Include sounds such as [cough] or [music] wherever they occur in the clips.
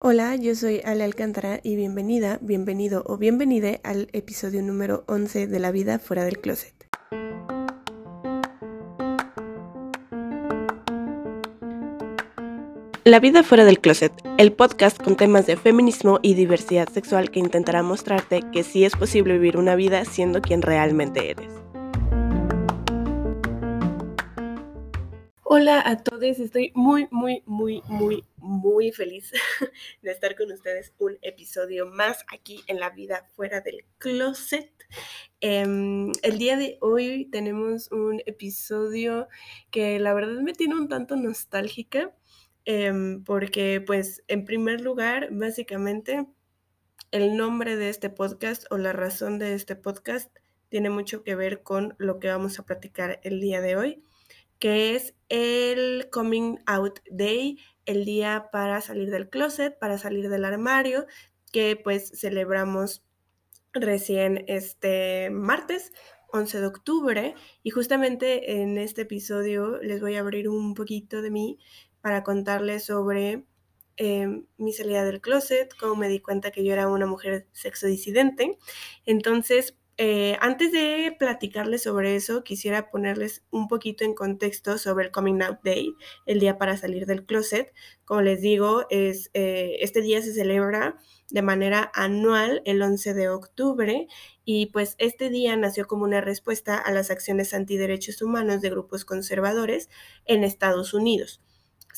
Hola, yo soy Ale Alcántara y bienvenida, bienvenido o bienvenide al episodio número 11 de La vida fuera del closet. La vida fuera del closet, el podcast con temas de feminismo y diversidad sexual que intentará mostrarte que sí es posible vivir una vida siendo quien realmente eres. Hola a todos, estoy muy, muy, muy, muy, muy feliz [laughs] de estar con ustedes un episodio más aquí en la vida fuera del closet. Em, el día de hoy tenemos un episodio que la verdad me tiene un tanto nostálgica em, porque pues en primer lugar básicamente el nombre de este podcast o la razón de este podcast tiene mucho que ver con lo que vamos a platicar el día de hoy que es el Coming Out Day, el día para salir del closet, para salir del armario, que pues celebramos recién este martes 11 de octubre y justamente en este episodio les voy a abrir un poquito de mí para contarles sobre em, mi salida del closet, cómo me di cuenta que yo era una mujer sexodisidente. Entonces, eh, antes de platicarles sobre eso, quisiera ponerles un poquito en contexto sobre el Coming Out Day, el día para salir del closet. Como les digo, es, eh, este día se celebra de manera anual el 11 de octubre y pues este día nació como una respuesta a las acciones antiderechos humanos de grupos conservadores en Estados Unidos.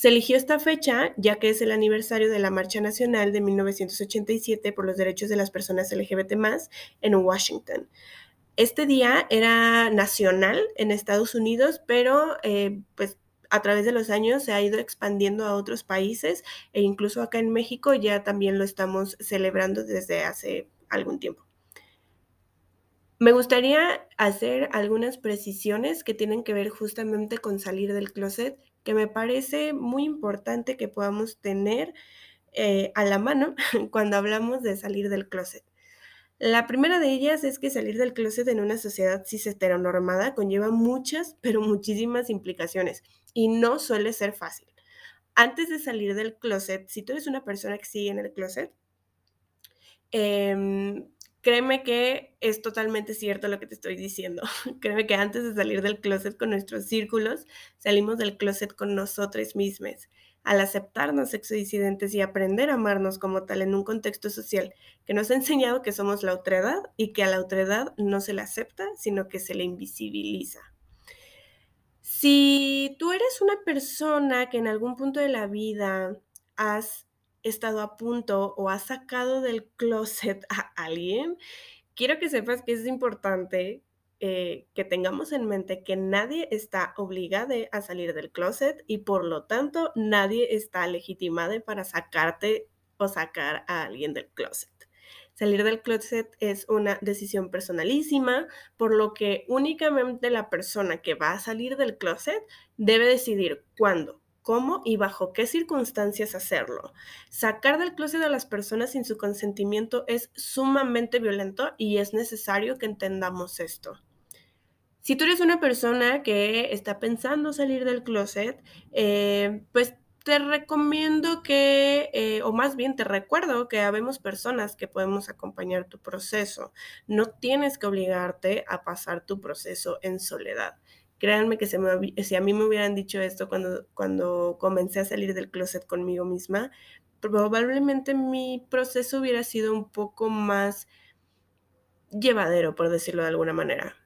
Se eligió esta fecha ya que es el aniversario de la Marcha Nacional de 1987 por los derechos de las personas LGBT en Washington. Este día era nacional en Estados Unidos, pero eh, pues a través de los años se ha ido expandiendo a otros países e incluso acá en México ya también lo estamos celebrando desde hace algún tiempo. Me gustaría hacer algunas precisiones que tienen que ver justamente con salir del closet que me parece muy importante que podamos tener eh, a la mano [laughs] cuando hablamos de salir del closet. La primera de ellas es que salir del closet en una sociedad cis heteronormada conlleva muchas, pero muchísimas implicaciones y no suele ser fácil. Antes de salir del closet, si tú eres una persona que sigue en el closet, eh, Créeme que es totalmente cierto lo que te estoy diciendo. [laughs] Créeme que antes de salir del closet con nuestros círculos, salimos del closet con nosotros mismos. Al aceptarnos sexodisidentes y aprender a amarnos como tal en un contexto social que nos ha enseñado que somos la otredad y que a la otredad no se le acepta, sino que se le invisibiliza. Si tú eres una persona que en algún punto de la vida has estado a punto o has sacado del closet a alguien, quiero que sepas que es importante eh, que tengamos en mente que nadie está obligado a salir del closet y por lo tanto nadie está legitimado para sacarte o sacar a alguien del closet. Salir del closet es una decisión personalísima, por lo que únicamente la persona que va a salir del closet debe decidir cuándo, cómo y bajo qué circunstancias hacerlo. Sacar del closet a las personas sin su consentimiento es sumamente violento y es necesario que entendamos esto. Si tú eres una persona que está pensando salir del closet, eh, pues te recomiendo que, eh, o más bien te recuerdo que habemos personas que podemos acompañar tu proceso. No tienes que obligarte a pasar tu proceso en soledad. Créanme que si a mí me hubieran dicho esto cuando, cuando comencé a salir del closet conmigo misma, probablemente mi proceso hubiera sido un poco más llevadero, por decirlo de alguna manera.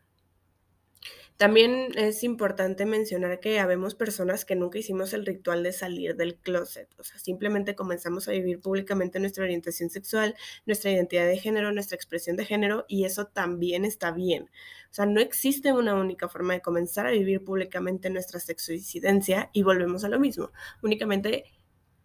También es importante mencionar que habemos personas que nunca hicimos el ritual de salir del closet, o sea, simplemente comenzamos a vivir públicamente nuestra orientación sexual, nuestra identidad de género, nuestra expresión de género, y eso también está bien. O sea, no existe una única forma de comenzar a vivir públicamente nuestra sexodisidencia y volvemos a lo mismo. Únicamente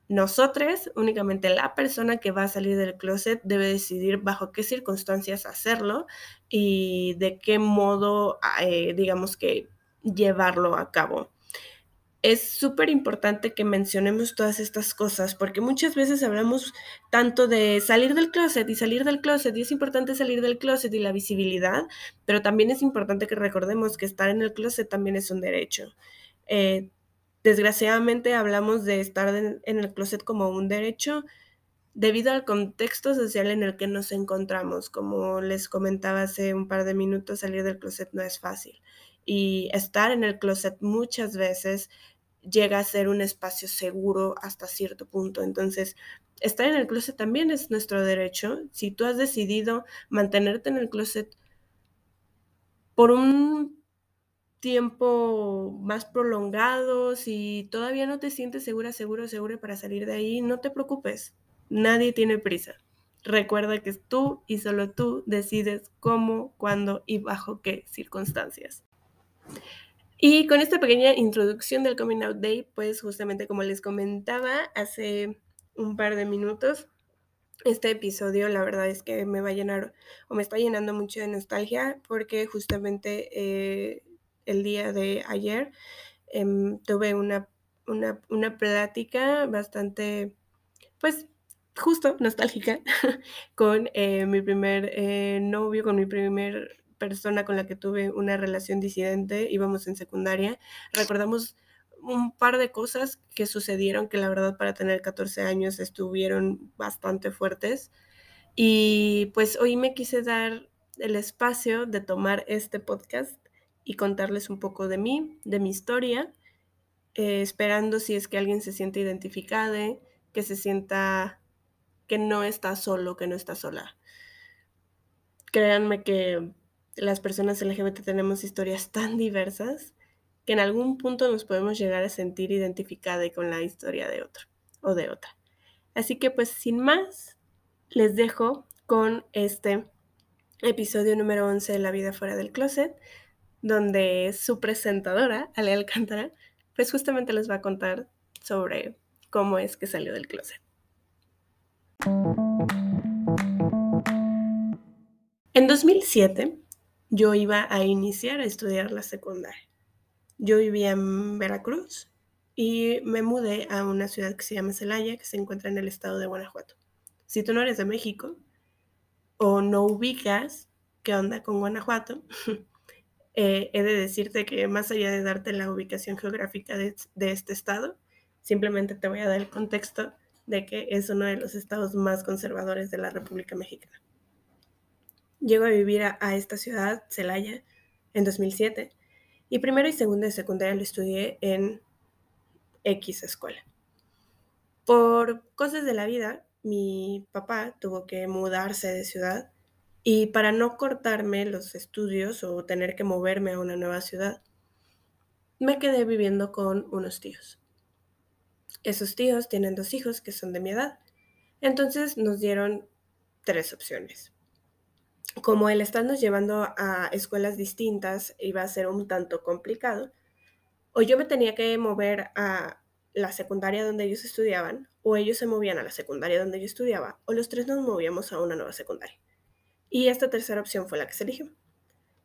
nosotros, únicamente la persona que va a salir del closet debe decidir bajo qué circunstancias hacerlo y de qué modo, eh, digamos que, llevarlo a cabo. Es súper importante que mencionemos todas estas cosas porque muchas veces hablamos tanto de salir del closet y salir del closet y es importante salir del closet y la visibilidad, pero también es importante que recordemos que estar en el closet también es un derecho. Eh, desgraciadamente hablamos de estar en, el closet como un derecho debido al contexto social en el que nos encontramos. Como les comentaba hace un par de minutos, salir del closet no es fácil. Y estar en el closet muchas veces llega a ser un espacio seguro hasta cierto punto. Entonces, estar en el closet también es nuestro derecho. Si tú has decidido mantenerte en el closet por un tiempo más prolongado, si todavía no te sientes segura, seguro, seguro para salir de ahí, no te preocupes. Nadie tiene prisa. Recuerda que tú y solo tú decides cómo, cuándo y bajo qué circunstancias. Y con esta pequeña introducción del Coming Out Day, pues justamente como les comentaba hace un par de minutos, este episodio la verdad es que me va a llenar o me está llenando mucho de nostalgia porque justamente eh, el día de ayer em, tuve una, una, una plática bastante, pues justo nostálgica [laughs] con eh, mi primer eh, novio, con mi primer persona con la que tuve una relación disidente, íbamos en secundaria, recordamos un par de cosas que sucedieron que la verdad para tener 14 años estuvieron bastante fuertes. Y pues hoy me quise dar el espacio de tomar este podcast y contarles un poco de mí, de mi historia, eh, esperando si es que alguien se siente identificado, que se sienta que no está solo, que no está sola. Créanme que las personas LGBT tenemos historias [laughs] tan diversas que en algún punto nos podemos llegar a sentir identificada con la historia de otro o de otra. Así que pues sin más, les dejo con este episodio número 11 de La vida fuera del closet, donde su presentadora, Ale Alcántara, pues justamente les va a contar sobre cómo es que salió del closet. En 2007, yo iba a iniciar a estudiar la secundaria. Yo vivía en Veracruz y me mudé a una ciudad que se llama Celaya, que se encuentra en el estado de Guanajuato. Si tú no eres de México o no ubicas qué onda con Guanajuato, [laughs] eh, he de decirte que más allá de darte la ubicación geográfica de, este estado, simplemente te voy a dar el contexto de que es uno de los estados más conservadores de la República Mexicana. Llego a vivir a, esta ciudad, Celaya, en 2007, y primero y segundo de secundaria lo estudié en X escuela. Por cosas de la vida, mi papá tuvo que mudarse de ciudad y para no cortarme los estudios o tener que moverme a una nueva ciudad, me quedé viviendo con unos tíos. Esos tíos tienen dos hijos que son de mi edad, entonces nos dieron tres opciones como el estarnos llevando a escuelas distintas iba a ser un tanto complicado, o yo me tenía que mover a la secundaria donde ellos estudiaban, o ellos se movían a la secundaria donde yo estudiaba, o los tres nos movíamos a una nueva secundaria. Y esta tercera opción fue la que se eligió.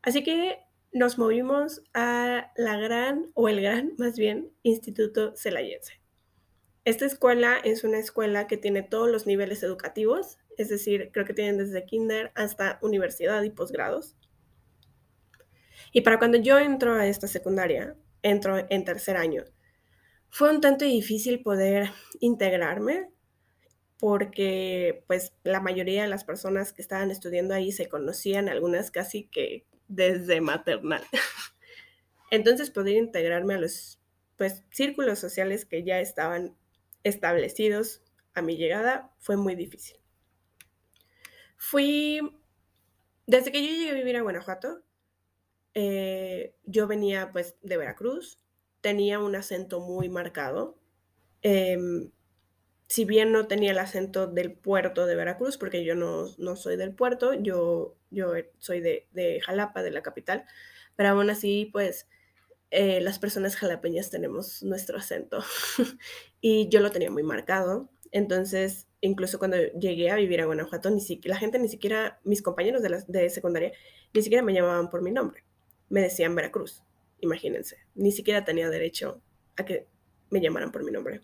Así que nos movimos a la gran, o el gran más bien, Instituto Celayense. Esta escuela es una escuela que tiene todos los niveles educativos, es decir, creo que tienen desde kinder hasta universidad y posgrados. Y para cuando yo entro a esta secundaria, entro en tercer año, fue un tanto difícil poder integrarme porque pues la mayoría de las personas que estaban estudiando ahí se conocían, algunas casi que desde maternal. [laughs] Entonces poder integrarme a los pues círculos sociales que ya estaban establecidos a mi llegada fue muy difícil. Fui, desde que yo llegué a vivir a Guanajuato, eh, yo venía pues de Veracruz, tenía un acento muy marcado. Em, si bien no tenía el acento del puerto de Veracruz, porque yo no, soy del puerto, yo, yo soy de, Jalapa, de la capital, pero aún así, pues eh, las personas jalapeñas tenemos nuestro acento [laughs] y yo lo tenía muy marcado. Entonces, incluso cuando llegué a vivir a Guanajuato, ni siquiera, la gente ni siquiera, mis compañeros de, de secundaria, ni siquiera me llamaban por mi nombre. Me decían Veracruz, imagínense. Ni siquiera tenía derecho a que me llamaran por mi nombre.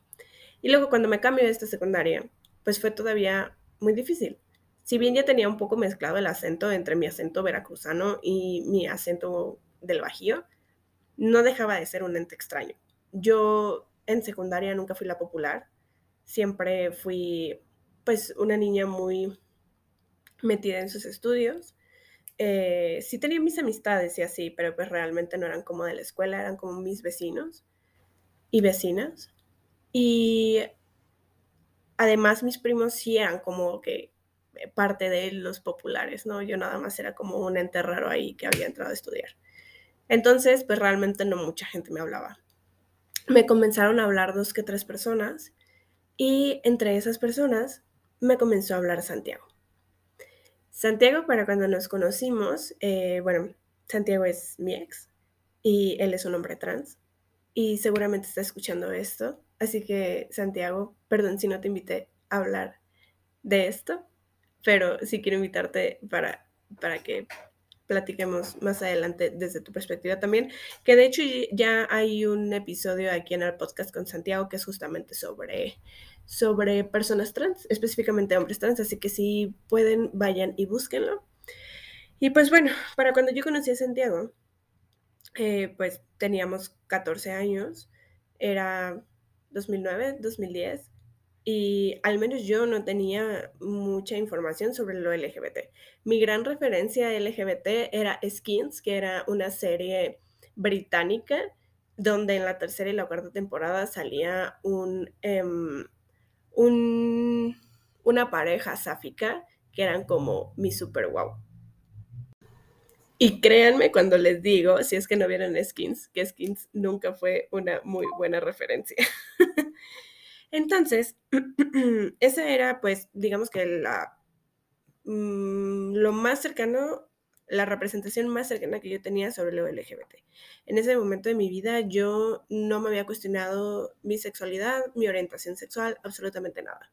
Y luego cuando me cambié de esta secundaria, pues fue todavía muy difícil. Si bien ya tenía un poco mezclado el acento entre mi acento veracruzano y mi acento del Bajío, no dejaba de ser un ente extraño. Yo en secundaria nunca fui la popular, siempre fui pues una niña muy metida en sus estudios. Eh, sí tenía mis amistades y así, pero pues realmente no eran como de la escuela, eran como mis vecinos y vecinas. Y además mis primos sí eran como que parte de los populares, ¿no? Yo nada más era como un ente raro ahí que había entrado a estudiar. Entonces, pues realmente no mucha gente me hablaba. Me comenzaron a hablar dos que tres personas y entre esas personas me comenzó a hablar Santiago. Santiago, para cuando nos conocimos, eh, bueno, Santiago es mi ex y él es un hombre trans y seguramente está escuchando esto. Así que, Santiago, perdón si no te invité a hablar de esto, pero sí quiero invitarte para, para que platiquemos más adelante desde tu perspectiva también, que de hecho ya hay un episodio aquí en el podcast con Santiago que es justamente sobre, sobre personas trans, específicamente hombres trans, así que si pueden, vayan y búsquenlo. Y pues bueno, para cuando yo conocí a Santiago, eh, pues teníamos 14 años, era 2009, 2010, y al menos yo no tenía mucha información sobre lo LGBT. Mi gran referencia LGBT era Skins, que era una serie británica donde en la tercera y la cuarta temporada salía un, em, un una pareja sáfica que eran como mi super wow. Y créanme cuando les digo, si es que no vieron Skins, que Skins nunca fue una muy buena referencia. [laughs] Entonces, [clears throat] esa era, pues, digamos que la, mm, lo más cercano, la representación más cercana que yo tenía sobre lo LGBT. En ese momento de mi vida yo no me había cuestionado mi sexualidad, mi orientación sexual, absolutamente nada.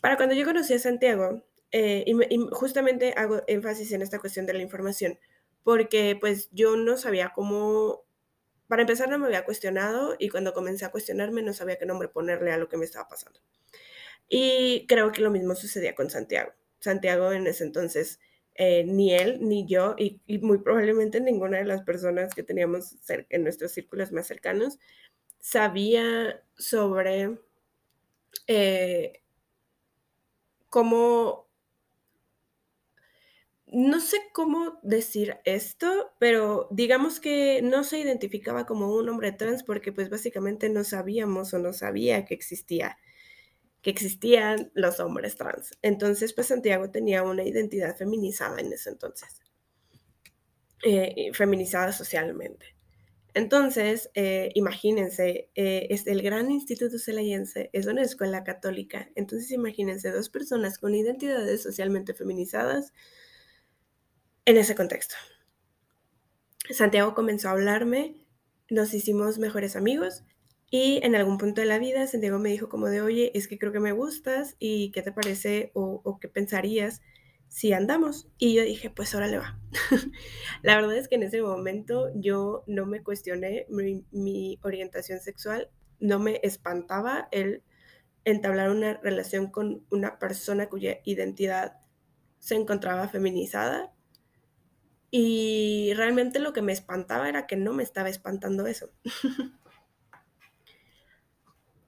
Para cuando yo conocí a Santiago, eh, y, y, justamente hago énfasis en esta cuestión de la información, porque pues yo no sabía cómo para empezar, no me había cuestionado y cuando comencé a cuestionarme no sabía qué nombre ponerle a lo que me estaba pasando. Y creo que lo mismo sucedía con Santiago. Santiago en ese entonces, eh, ni él ni yo, y, muy probablemente ninguna de las personas que teníamos en nuestros círculos más cercanos, sabía sobre eh, cómo no sé cómo decir esto, pero digamos que no se identificaba como un hombre trans porque pues básicamente no sabíamos o no sabía que existía que existían los hombres trans. Entonces, pues Santiago tenía una identidad feminizada en ese entonces, eh, feminizada socialmente. Entonces, eh, imagínense, eh, es el Gran Instituto Celayense, es una escuela católica. Entonces, imagínense dos personas con identidades socialmente feminizadas en ese contexto. Santiago comenzó a hablarme, nos hicimos mejores amigos y en algún punto de la vida Santiago me dijo como de, oye, es que creo que me gustas y qué te parece o, qué pensarías si andamos. Y yo dije, pues ahora le va. [laughs] la verdad es que en ese momento yo no me cuestioné mi, mi orientación sexual, no me espantaba el entablar una relación con una persona cuya identidad se encontraba feminizada y realmente lo que me espantaba era que no me estaba espantando eso. [laughs]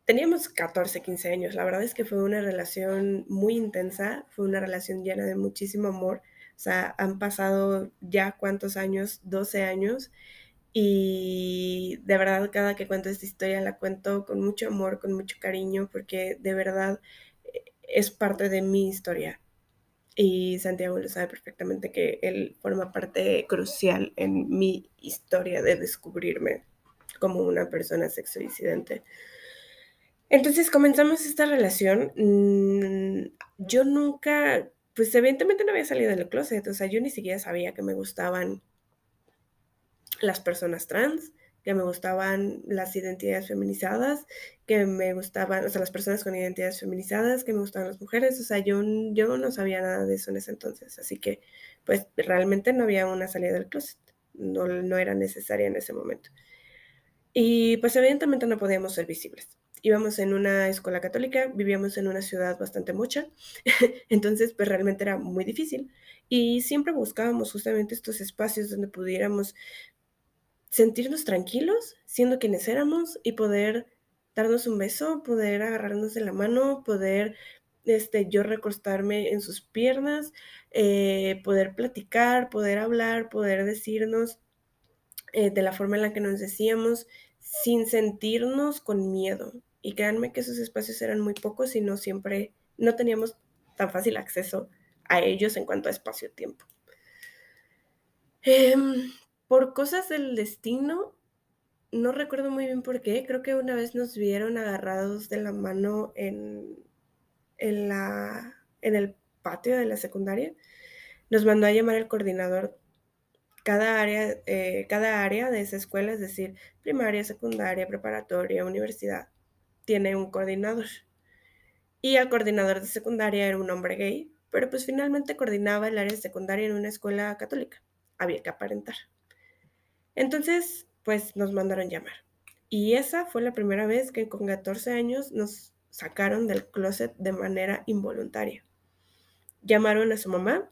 Teníamos 14, 15 años. La verdad es que fue una relación muy intensa, fue una relación llena de muchísimo amor. O sea, han pasado ya cuántos años, 12 años. Y de verdad cada que cuento esta historia la cuento con mucho amor, con mucho cariño, porque de verdad eh, es parte de mi historia y Santiago lo sabe perfectamente que él forma parte crucial en mi historia de descubrirme como una persona sexodisidente. Entonces comenzamos esta relación. Mm, yo nunca, pues evidentemente no había salido del closet, o sea, yo ni siquiera sabía que me gustaban las personas trans que me gustaban las identidades feminizadas, que me gustaban, o sea, las personas con identidades feminizadas, que me gustaban las mujeres, o sea, yo, yo no sabía nada de eso en ese entonces, así que pues realmente no había una salida del closet, no, no era necesaria en ese momento. Y pues evidentemente no podíamos ser visibles. Íbamos en una escuela católica, vivíamos en una ciudad bastante mucha, [laughs] entonces pues realmente era muy difícil y siempre buscábamos justamente estos espacios donde pudiéramos sentirnos tranquilos siendo quienes éramos y poder darnos un beso, poder agarrarnos de la mano, poder este, yo recostarme en sus piernas, eh, poder platicar, poder hablar, poder decirnos eh, de la forma en la que nos decíamos, sin sentirnos con miedo. Y créanme que esos espacios eran muy pocos y no siempre, no teníamos tan fácil acceso a ellos en cuanto a espacio-tiempo. Em, por cosas del destino, no recuerdo muy bien por qué, creo que una vez nos vieron agarrados de la mano en, en, la, en el patio de la secundaria. Nos mandó a llamar el coordinador cada área, eh, cada área de esa escuela, es decir, primaria, secundaria, preparatoria, universidad, tiene un coordinador. Y el coordinador de secundaria era un hombre gay, pero pues finalmente coordinaba el área de secundaria en una escuela católica. Había que aparentar. Entonces, pues nos mandaron llamar. Y esa fue la primera vez que con 14 años nos sacaron del closet de manera involuntaria. Llamaron a su mamá,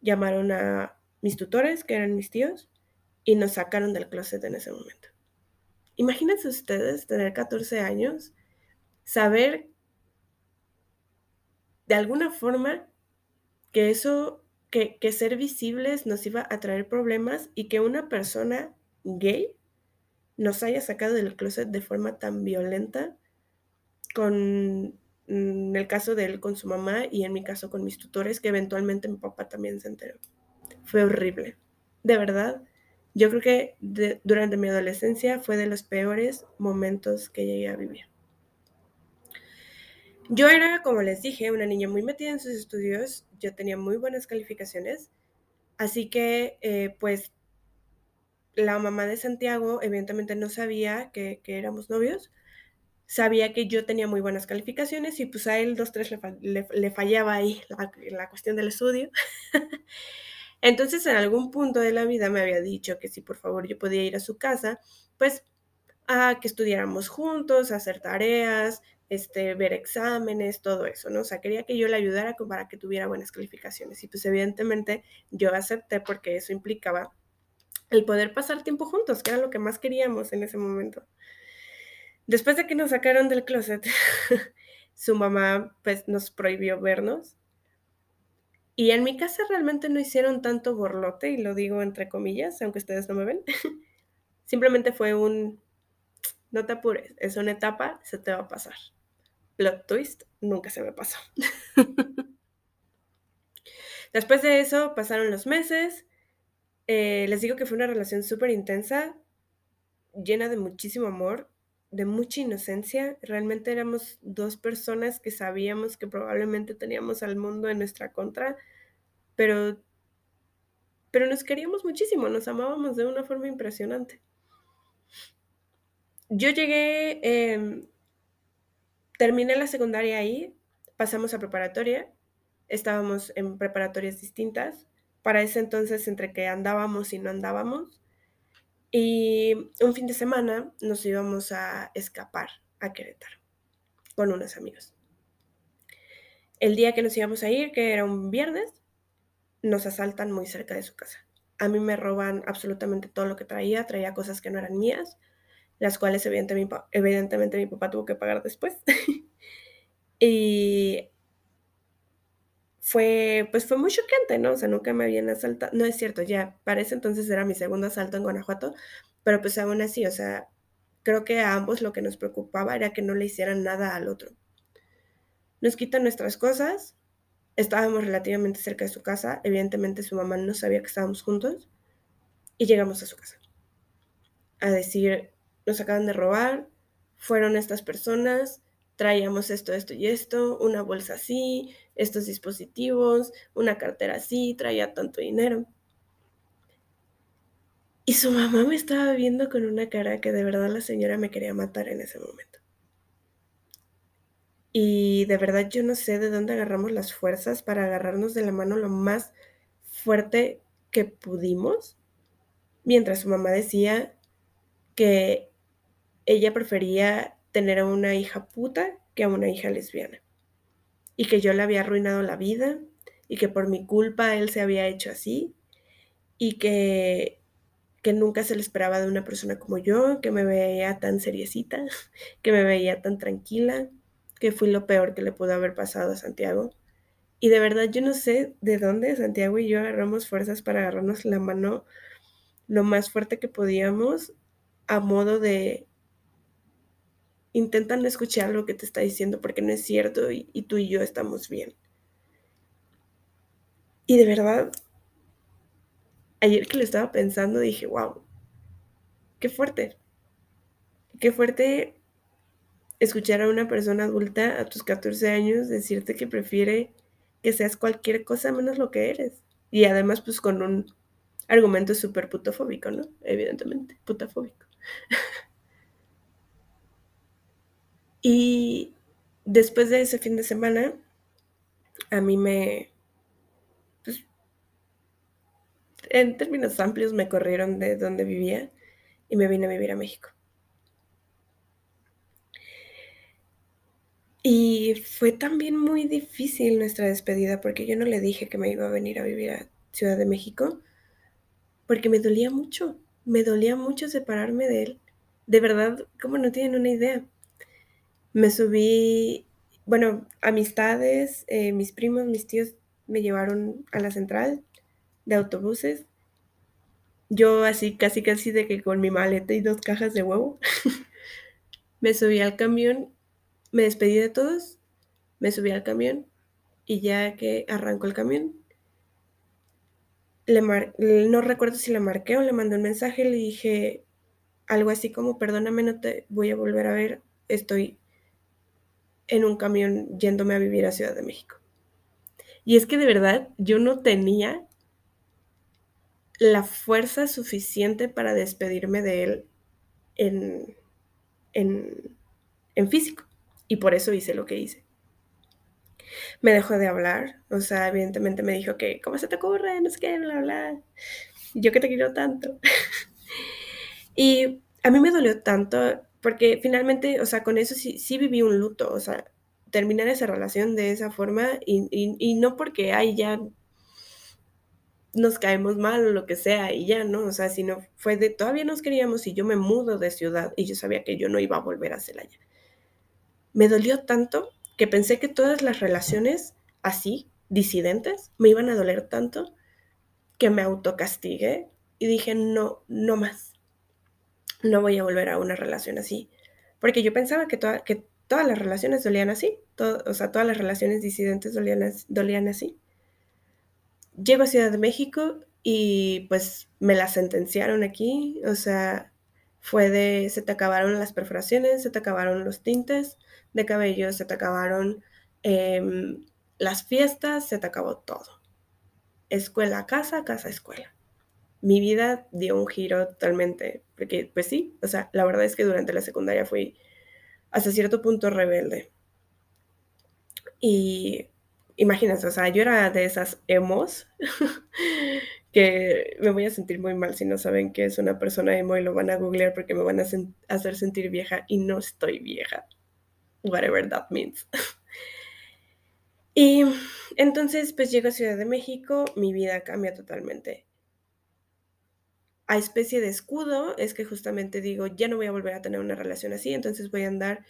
llamaron a mis tutores, que eran mis tíos, y nos sacaron del closet en ese momento. Imagínense ustedes tener 14 años, saber de alguna forma que eso, que, ser visibles nos iba a traer problemas y que una persona gay nos haya sacado del closet de forma tan violenta con el caso de él con su mamá y en mi caso con mis tutores, que eventualmente mi papá también se enteró. Fue horrible. De verdad, yo creo que durante mi adolescencia fue de los peores momentos que llegué a vivir. Yo era, como les dije, una niña muy metida en sus estudios, yo tenía muy buenas calificaciones, así que eh, pues la mamá de Santiago evidentemente no sabía que, éramos novios, sabía que yo tenía muy buenas calificaciones y pues a él dos, tres le, fallaba ahí la, la, cuestión del estudio. [laughs] Entonces en algún punto de la vida me había dicho que si por favor yo podía ir a su casa, pues a que estudiáramos juntos, a hacer tareas, este, ver exámenes, todo eso, ¿no? O sea, quería que yo le ayudara para que tuviera buenas calificaciones. Y pues evidentemente yo acepté porque eso implicaba el poder pasar tiempo juntos, que era lo que más queríamos en ese momento. Después de que nos sacaron del closet, [laughs] su mamá pues nos prohibió vernos. Y en mi casa realmente no hicieron tanto borlote, y lo digo entre comillas, aunque ustedes no me ven. [laughs] Simplemente fue un, no te apures, es una etapa, se te va a pasar. Plot twist, nunca se me pasó. [laughs] Después de eso pasaron los meses, eh, les digo que fue una relación súper intensa, llena de muchísimo amor, de mucha inocencia. Realmente éramos dos personas que sabíamos que probablemente teníamos al mundo en nuestra contra, pero, pero nos queríamos muchísimo, nos amábamos de una forma impresionante. Yo llegué, em, terminé la secundaria ahí, pasamos a preparatoria, estábamos en preparatorias distintas para ese entonces entre que andábamos y no andábamos. Y un fin de semana nos íbamos a escapar a Querétaro con unos amigos. El día que nos íbamos a ir, que era un viernes, nos asaltan muy cerca de su casa. A mí me roban absolutamente todo lo que traía, traía cosas que no eran mías, las cuales evidentemente, evidentemente mi papá tuvo que pagar después. [laughs] y fue, pues fue muy choqueante, ¿no? O sea, nunca me habían asaltado, no es cierto, ya para ese entonces era mi segundo asalto en Guanajuato, pero pues aún así, o sea, creo que a ambos lo que nos preocupaba era que no le hicieran nada al otro. Nos quitan nuestras cosas, estábamos relativamente cerca de su casa, evidentemente su mamá no sabía que estábamos juntos, y llegamos a su casa. A decir, nos acaban de robar, fueron estas personas, traíamos esto, esto y esto, una bolsa así, estos dispositivos, una cartera así, traía tanto dinero. Y su mamá me estaba viendo con una cara que de verdad la señora me quería matar en ese momento. Y de verdad yo no sé de dónde agarramos las fuerzas para agarrarnos de la mano lo más fuerte que pudimos, mientras su mamá decía que ella prefería tener a una hija puta que a una hija lesbiana. Y que yo le había arruinado la vida y que por mi culpa él se había hecho así y que, que nunca se le esperaba de una persona como yo, que me veía tan seriecita, [laughs] que me veía tan tranquila, que fui lo peor que le pudo haber pasado a Santiago. Y de verdad yo no sé de dónde Santiago y yo agarramos fuerzas para agarrarnos la mano lo más fuerte que podíamos a modo de intentan escuchar lo que te está diciendo porque no es cierto y, tú y yo estamos bien. Y de verdad, ayer que lo estaba pensando dije, wow, qué fuerte. Qué fuerte escuchar a una persona adulta a tus 14 años decirte que prefiere que seas cualquier cosa menos lo que eres. Y además pues con un argumento súper putofóbico, ¿no? Evidentemente, putafóbico. [laughs] y después de ese fin de semana, a mí me, pues, en términos amplios, me corrieron de donde vivía y me vine a vivir a México. Y fue también muy difícil nuestra despedida porque yo no le dije que me iba a venir a vivir a Ciudad de México porque me dolía mucho, me dolía mucho separarme de él. De verdad, como no tienen una idea. Me subí, bueno, amistades, eh, mis primos, mis tíos me llevaron a la central de autobuses. Yo así, casi casi de que con mi maleta y dos cajas de huevo, [laughs] me subí al camión, me despedí de todos, me subí al camión y ya que arrancó el camión, no recuerdo si le marqué o le mandé un mensaje, le dije algo así como, perdóname, no te voy a volver a ver, estoy en un camión yéndome a vivir a Ciudad de México. Y es que de verdad yo no tenía la fuerza suficiente para despedirme de él en, en, en físico. Y por eso hice lo que hice me dejó de hablar. O sea, evidentemente me dijo que, ¿cómo se te ocurre? No sé qué, bla, bla. Yo que te quiero tanto. [laughs] y a mí me dolió tanto porque finalmente, o sea, con eso sí, sí viví un luto. O sea, terminar esa relación de esa forma y, no porque, ay, ya nos caemos mal o lo que sea y ya, ¿no? O sea, sino fue de todavía nos queríamos y yo me mudo de ciudad y yo sabía que yo no iba a volver a Celaya. Me dolió tanto que pensé que todas las relaciones así, disidentes, me iban a doler tanto que me autocastigué y dije, no, no más. No voy a volver a una relación así. Porque yo pensaba que, que todas las relaciones dolían así. o sea, todas las relaciones disidentes dolían, dolían así. Llego a Ciudad de México y pues me la sentenciaron aquí. O sea, fue de, se te acabaron las perforaciones, se te acabaron los tintes, de cabello, se te acabaron em, las fiestas, se te acabó todo. Escuela, casa, casa, escuela. Mi vida dio un giro totalmente, porque pues sí, o sea, la verdad es que durante la secundaria fui hasta cierto punto rebelde. Y imagínate, o sea, yo era de esas emos [laughs] que me voy a sentir muy mal si no saben que es una persona emo y lo van a googlear porque me van a hacer sentir vieja y no estoy vieja whatever that means. [laughs] y entonces, pues llego a Ciudad de México, mi vida cambia totalmente. A especie de escudo es que justamente digo, ya no voy a volver a tener una relación así, entonces voy a andar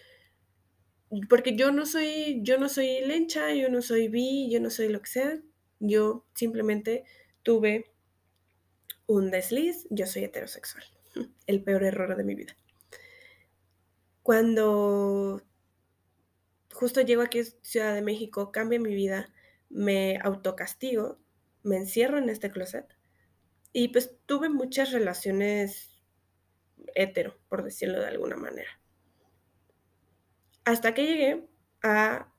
porque yo no soy yo no soy lencha, yo no soy bi, yo no soy lo que sea. Yo simplemente tuve un desliz, yo soy heterosexual. [laughs] El peor error de mi vida. Cuando justo llego aquí a Ciudad de México, cambia mi vida, me autocastigo, me encierro en este closet y pues tuve muchas relaciones hetero, por decirlo de alguna manera. Hasta que llegué a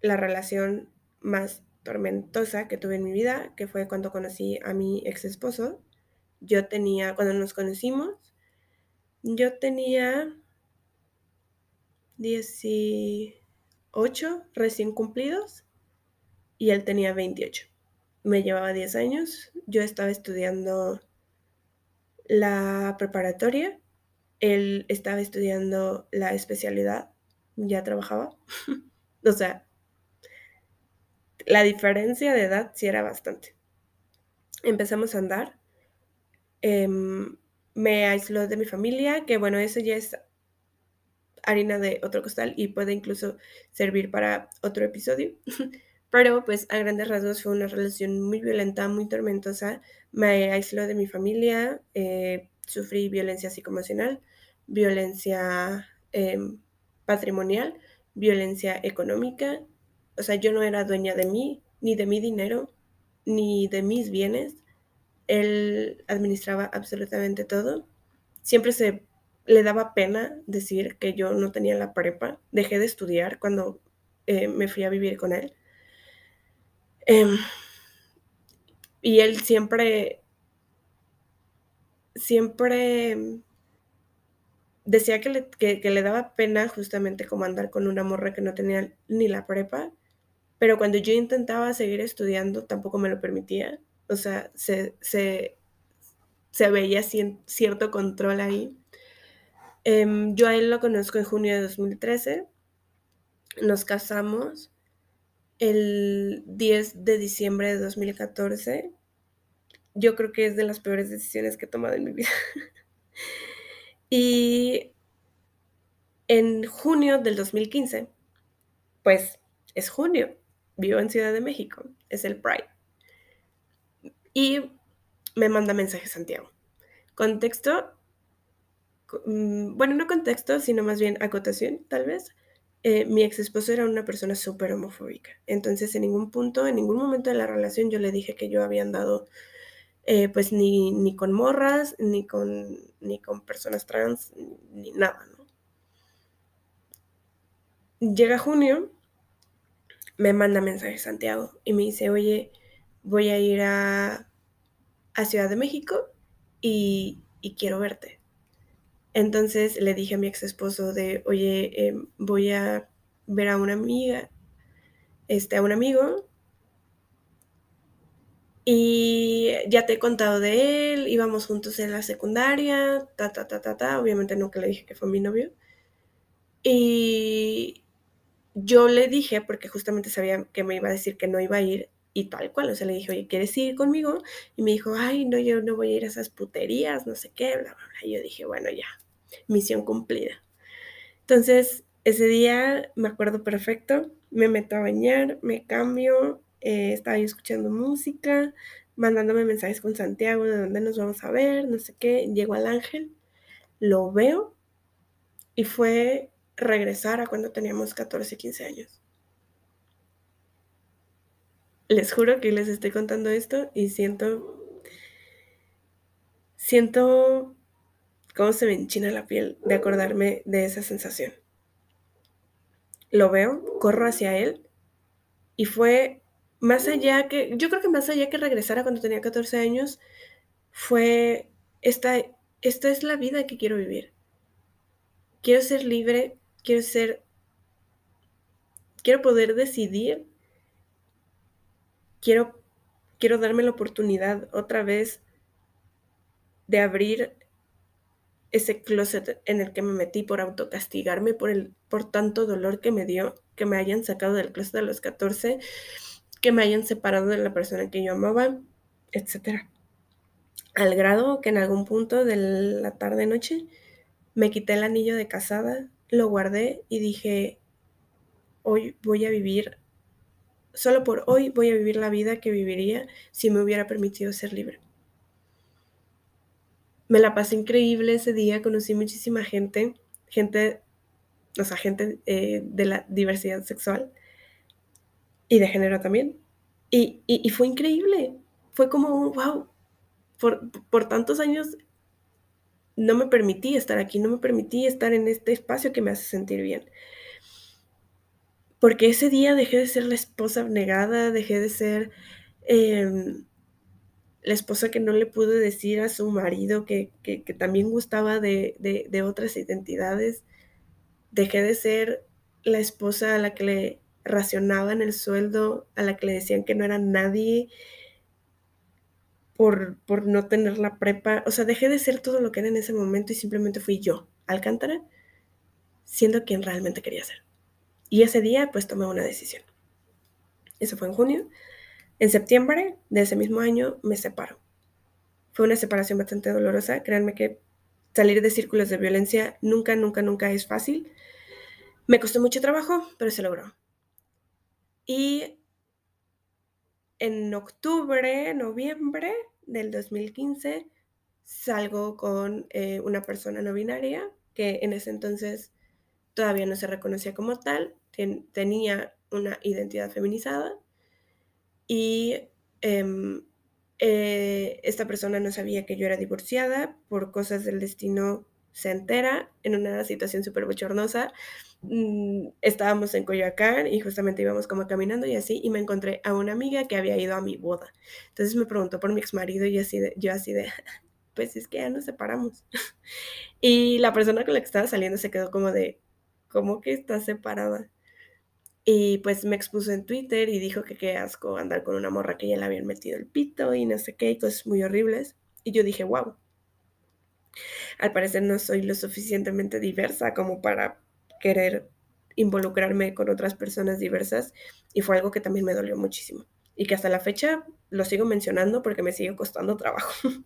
la relación más tormentosa que tuve en mi vida, que fue cuando conocí a mi ex esposo. Yo tenía, cuando nos conocimos, yo tenía 18 recién cumplidos y él tenía 28. Me llevaba 10 años, yo estaba estudiando la preparatoria, él estaba estudiando la especialidad, ya trabajaba. [laughs] o sea, la diferencia de edad sí era bastante. Empezamos a andar. Em, me aisló de mi familia, que bueno, eso ya es harina de otro costal y puede incluso servir para otro episodio. [laughs] Pero pues a grandes rasgos fue una relación muy violenta, muy tormentosa. Me aisló de mi familia, eh, sufrí violencia psicoemocional, violencia em, patrimonial, violencia económica. O sea, yo no era dueña de mí, ni de mi dinero, ni de mis bienes. Él administraba absolutamente todo. Siempre se le daba pena decir que yo no tenía la prepa. Dejé de estudiar cuando eh, me fui a vivir con él. Em, y él siempre, siempre decía que le, que le, daba pena justamente como andar con una morra que no tenía ni la prepa, pero cuando yo intentaba seguir estudiando tampoco me lo permitía. O sea, se, se, se veía cierto control ahí. Em, yo a él lo conozco en junio de 2013. Nos casamos el 10 de diciembre de 2014. Yo creo que es de las peores decisiones que he tomado en mi vida. [laughs] y en junio del 2015, pues es junio, vivo en Ciudad de México, es el Pride. Y me manda mensaje Santiago. Contexto, mm, bueno, no contexto, sino más bien acotación, tal vez. Eh, mi ex esposo era una persona súper homofóbica. Entonces, en ningún punto, en ningún momento de la relación, yo le dije que yo había andado, eh, pues, ni, ni, con morras, ni con, ni con personas trans, ni nada. Llega junio, me manda mensaje Santiago y me dice, oye, voy a ir a, a Ciudad de México y, quiero verte. Entonces le dije a mi ex esposo de, oye, em, voy a ver a una amiga, este, a un amigo, y ya te he contado de él, íbamos juntos en la secundaria, ta, ta, ta, ta, ta, obviamente nunca le dije que fue mi novio. Y yo le dije, porque justamente sabía que me iba a decir que no iba a ir, y tal cual, o sea, le dije, oye, ¿quieres ir conmigo? Y me dijo, ay, no, yo no voy a ir a esas puterías, no sé qué, bla, bla, bla. Y yo dije, bueno, ya, misión cumplida. Entonces, ese día me acuerdo perfecto, me meto a bañar, me cambio, eh, estaba yo escuchando música, mandándome mensajes con Santiago de dónde nos vamos a ver, no sé qué, llego al ángel, lo veo y fue regresar a cuando teníamos 14, 15 años les juro que les estoy contando esto y siento, siento cómo se me enchina la piel de acordarme de esa sensación. Lo veo, corro hacia él y fue más allá que, yo creo que más allá que regresar a cuando tenía 14 años, fue, esta, esta es la vida que quiero vivir. Quiero ser libre, quiero ser, quiero poder decidir quiero, quiero darme la oportunidad otra vez de abrir ese closet en el que me metí por autocastigarme por, el, por tanto dolor que me dio, que me hayan sacado del closet a los 14, que me hayan separado de la persona que yo amaba, etc. Al grado que en algún punto de la tarde-noche me quité el anillo de casada, lo guardé y dije, hoy voy a vivir Solo por hoy voy a vivir la vida que viviría si me hubiera permitido ser libre. Me la pasé increíble ese día, conocí muchísima gente, gente, o sea, gente eh, de la diversidad sexual y de género también. Y, fue increíble, fue como un wow. Por, por tantos años no me permití estar aquí, no me permití estar en este espacio que me hace sentir bien porque ese día dejé de ser la esposa abnegada, dejé de ser em, la esposa que no le pude decir a su marido que, también gustaba de, de, otras identidades, dejé de ser la esposa a la que le racionaban el sueldo, a la que le decían que no era nadie por, por no tener la prepa, o sea, dejé de ser todo lo que era en ese momento y simplemente fui yo, Alcántara, siendo quien realmente quería ser. Y ese día pues tomé una decisión. Eso fue en junio. En septiembre de ese mismo año me separo. Fue una separación bastante dolorosa. Créanme que salir de círculos de violencia nunca, nunca, nunca es fácil. Me costó mucho trabajo, pero se logró. Y en octubre, noviembre del 2015, salgo con eh, una persona no binaria que en ese entonces todavía no se reconocía como tal, tenía una identidad feminizada y em, eh, esta persona no sabía que yo era divorciada por cosas del destino se entera en una situación súper bochornosa. Mm, estábamos en Coyoacán y justamente íbamos como caminando y así, y me encontré a una amiga que había ido a mi boda. Entonces me preguntó por mi ex marido y así yo así de, [laughs] pues es que ya nos separamos. [laughs] y la persona con la que estaba saliendo se quedó como de, ¿cómo que está separada? Y pues me expuso en Twitter y dijo que qué asco andar con una morra que ya le habían metido el pito y no sé qué, y cosas muy horribles. Y yo dije, wow, al parecer no soy lo suficientemente diversa como para querer involucrarme con otras personas diversas y fue algo que también me dolió muchísimo y que hasta la fecha lo sigo mencionando porque me sigue costando trabajo. [laughs]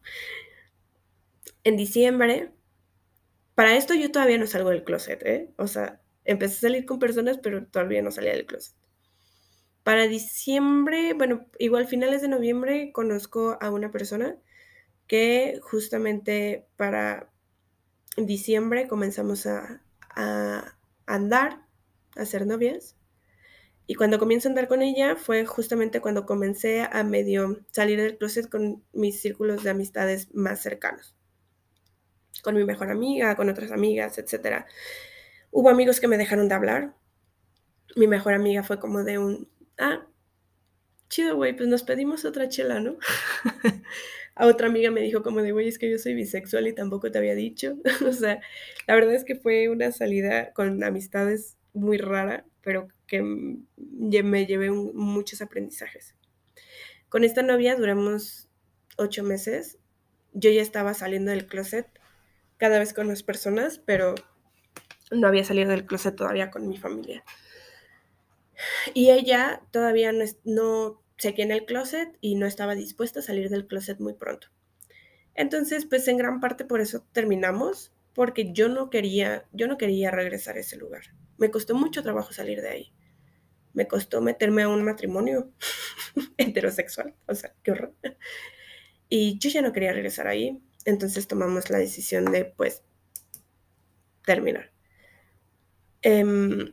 en diciembre, para esto yo todavía no salgo del closet, ¿eh? O sea, empecé a salir con personas, pero todavía no salía del closet. Para diciembre, bueno, igual finales de noviembre conozco a una persona que justamente para diciembre comenzamos a, andar, a ser novias. Y cuando comienzo a andar con ella fue justamente cuando comencé a medio salir del closet con mis círculos de amistades más cercanos. Con mi mejor amiga, con otras amigas, etc. Hubo amigos que me dejaron de hablar. Mi mejor amiga fue como de un, ah, chido, güey, pues nos pedimos otra chela, ¿no? [laughs] a otra amiga me dijo como de, güey, es que yo soy bisexual y tampoco te había dicho. [laughs] o sea, la verdad es que fue una salida con amistades muy rara, pero que me llevé muchos aprendizajes. Con esta novia duramos ocho meses. Yo ya estaba saliendo del closet cada vez con más personas, pero no había salido del closet todavía con mi familia. Y ella todavía no, no seguía en el closet y no estaba dispuesta a salir del closet muy pronto. Entonces, pues en gran parte por eso terminamos, porque yo no quería, yo no quería regresar a ese lugar. Me costó mucho trabajo salir de ahí. Me costó meterme a un matrimonio [laughs] heterosexual, o sea, qué horror. Y yo ya no quería regresar ahí, entonces tomamos la decisión de, pues, terminar. Em,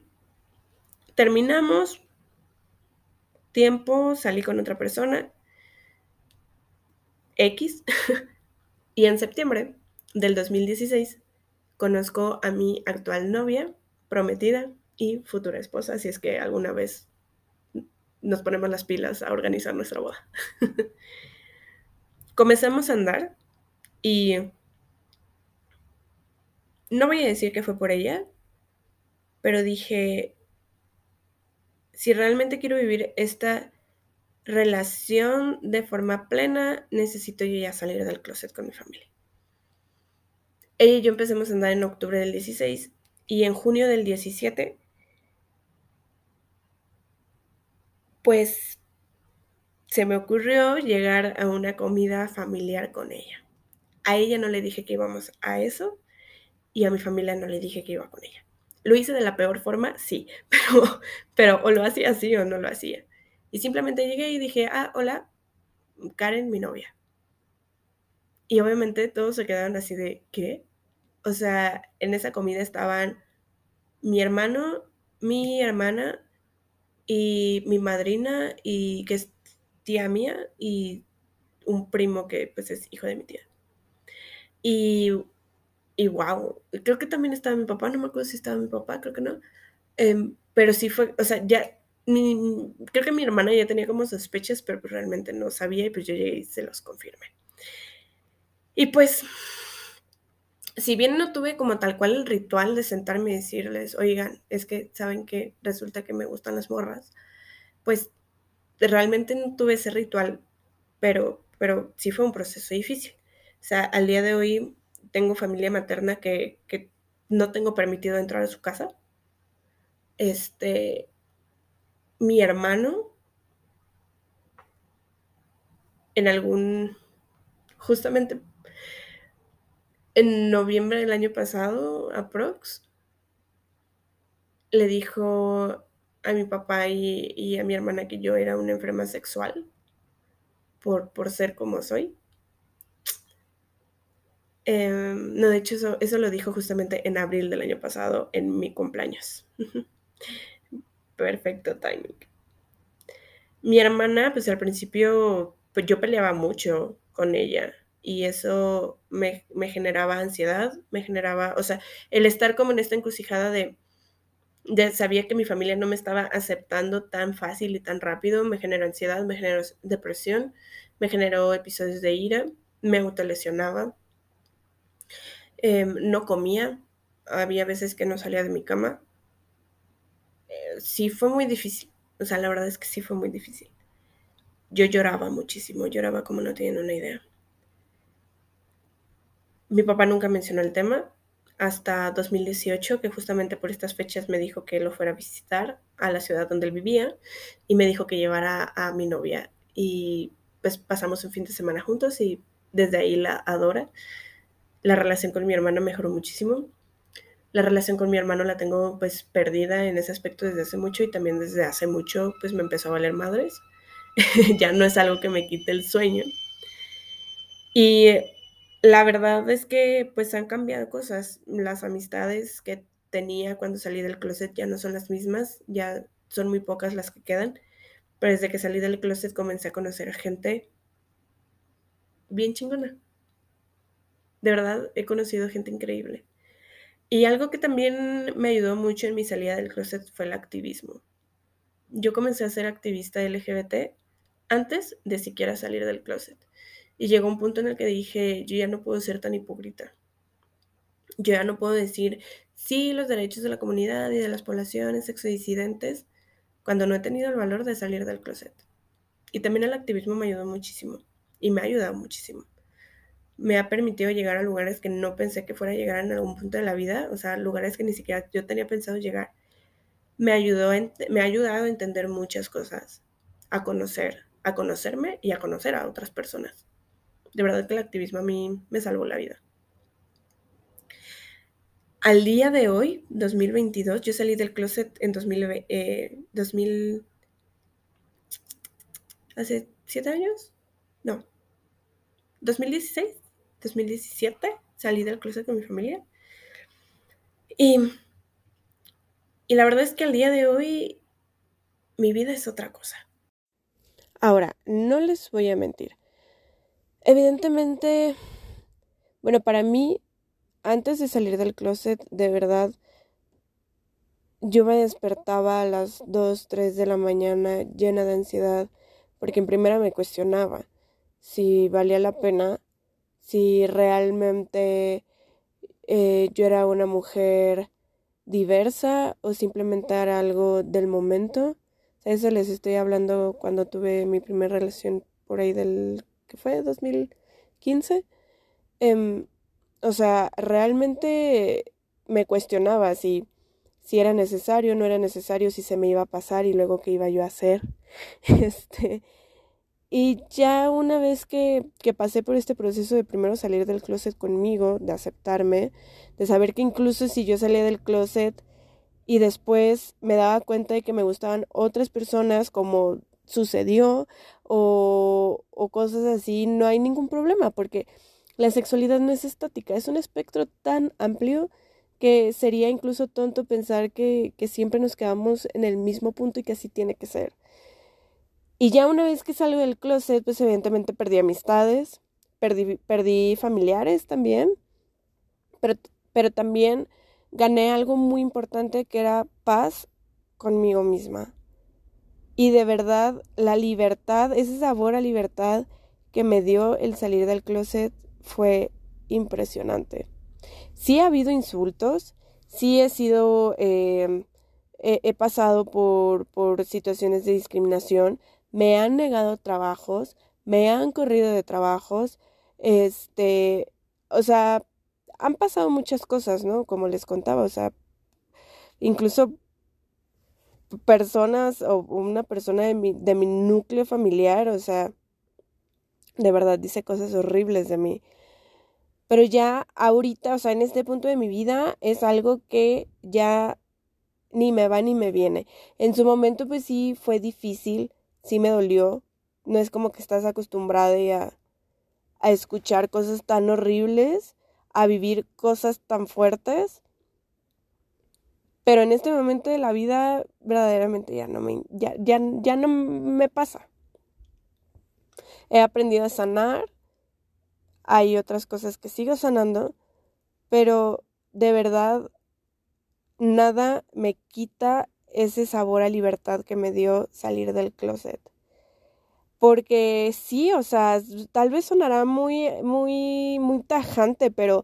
terminamos, tiempo salí con otra persona, X, [laughs] y en septiembre del 2016 conozco a mi actual novia, prometida y futura esposa, si es que alguna vez nos ponemos las pilas a organizar nuestra boda. [laughs] Comenzamos a andar y no voy a decir que fue por ella, pero dije, si realmente quiero vivir esta relación de forma plena, necesito yo ya salir del closet con mi familia. Ella y yo empecemos a andar en octubre del 16 y en junio del 17, pues se me ocurrió llegar a una comida familiar con ella. A ella no le dije que íbamos a eso y a mi familia no le dije que iba con ella. Lo hice de la peor forma, sí, [laughs] pero, pero o lo hacía así o no lo hacía. Y simplemente llegué y dije, ah, hola, Karen, mi novia. Y obviamente todos se quedaron así de, ¿qué? O sea, en esa comida estaban mi hermano, mi hermana y mi madrina y que es tía mía y un primo que pues es hijo de mi tía. Y y wow, creo que también estaba mi papá, no me acuerdo si estaba mi papá, creo que no. Em, pero sí fue, o sea, ya, creo que mi hermana ya tenía como sospechas, pero pues realmente no sabía y pues yo llegué y se los confirmé. Y pues, si bien no tuve como tal cual el ritual de sentarme y decirles, oigan, es que saben que resulta que me gustan las morras, pues realmente no tuve ese ritual, pero, pero sí fue un proceso difícil. O sea, al día de hoy tengo familia materna que, no tengo permitido entrar a su casa. Este, mi hermano, en algún, justamente en noviembre del año pasado, aprox, le dijo a mi papá y, a mi hermana que yo era una enferma sexual por, por ser como soy. Em, no, de hecho, eso, lo dijo justamente en abril del año pasado, en mi cumpleaños. Perfecto timing. Mi hermana, pues al principio, pues yo peleaba mucho con ella y eso me, me, generaba ansiedad, me generaba, o sea, el estar como en esta encrucijada de, de, sabía que mi familia no me estaba aceptando tan fácil y tan rápido, me generó ansiedad, me generó depresión, me generó episodios de ira, me autolesionaba, Em, no comía, había veces que no salía de mi cama. Eh, sí fue muy difícil, o sea, la verdad es que sí fue muy difícil. Yo lloraba muchísimo, lloraba como no tienen una idea. Mi papá nunca mencionó el tema hasta 2018, que justamente por estas fechas me dijo que lo fuera a visitar a la ciudad donde él vivía y me dijo que llevara a mi novia. Y pues pasamos un fin de semana juntos y desde ahí la adora la relación con mi hermano mejoró muchísimo. La relación con mi hermano la tengo pues perdida en ese aspecto desde hace mucho y también desde hace mucho pues me empezó a valer madres. [laughs] ya no es algo que me quite el sueño. Y la verdad es que pues han cambiado cosas. Las amistades que tenía cuando salí del closet ya no son las mismas, ya son muy pocas las que quedan. Pero desde que salí del closet comencé a conocer gente bien chingona. De verdad, he conocido gente increíble. Y algo que también me ayudó mucho en mi salida del closet fue el activismo. Yo comencé a ser activista LGBT antes de siquiera salir del closet. Y llegó un punto en el que dije, yo ya no puedo ser tan hipócrita. Yo ya no puedo decir, sí, los derechos de la comunidad y de las poblaciones sexodisidentes, cuando no he tenido el valor de salir del closet. Y también el activismo me ayudó muchísimo. Y me ha ayudado muchísimo me ha permitido llegar a lugares que no pensé que fuera a llegar en algún punto de la vida, o sea, lugares que ni siquiera yo tenía pensado llegar. Me, ayudó me ha ayudado a entender muchas cosas, a conocer, a conocerme y a conocer a otras personas. De verdad que el activismo a mí me salvó la vida. Al día de hoy, 2022, yo salí del closet en 2000, eh, 2000 ¿Hace siete años? No. ¿2016? 2017 salí del closet con mi familia. Y, y la verdad es que al día de hoy mi vida es otra cosa. Ahora, no les voy a mentir. Evidentemente, bueno, para mí, antes de salir del closet, de verdad, yo me despertaba a las 2, 3 de la mañana llena de ansiedad, porque en primera me cuestionaba si valía la pena si realmente eh, yo era una mujer diversa o simplemente era algo del momento. Eso les estoy hablando cuando tuve mi primera relación por ahí del, ¿qué fue? 2015. Em, o sea, realmente me cuestionaba si, si era necesario, no era necesario, si se me iba a pasar y luego qué iba yo a hacer. [laughs] Este, y ya una vez que, que, pasé por este proceso de primero salir del closet conmigo, de aceptarme, de saber que incluso si yo salía del closet y después me daba cuenta de que me gustaban otras personas como sucedió o, o cosas así, no hay ningún problema porque la sexualidad no es estática, es un espectro tan amplio que sería incluso tonto pensar que, que siempre nos quedamos en el mismo punto y que así tiene que ser. Y ya una vez que salgo del closet, pues evidentemente perdí amistades, perdí, perdí familiares también, pero, pero también gané algo muy importante que era paz conmigo misma. Y de verdad, la libertad, ese sabor a libertad que me dio el salir del closet fue impresionante. Sí ha habido insultos, sí he sido, eh, he, pasado por, por situaciones de discriminación, me han negado trabajos, me han corrido de trabajos, este, o sea, han pasado muchas cosas, ¿no? Como les contaba, o sea, incluso personas o una persona de mi, de mi núcleo familiar, o sea, de verdad dice cosas horribles de mí. Pero ya ahorita, o sea, en este punto de mi vida es algo que ya ni me va ni me viene. En su momento pues sí fue difícil, sí me dolió. No es como que estás acostumbrada a, a escuchar cosas tan horribles, a vivir cosas tan fuertes. Pero en este momento de la vida verdaderamente ya no me, ya, ya, ya no me pasa. He aprendido a sanar. Hay otras cosas que sigo sanando. Pero de verdad nada me quita ese sabor a libertad que me dio salir del closet. Porque sí, o sea, tal vez sonará muy, muy, muy tajante, pero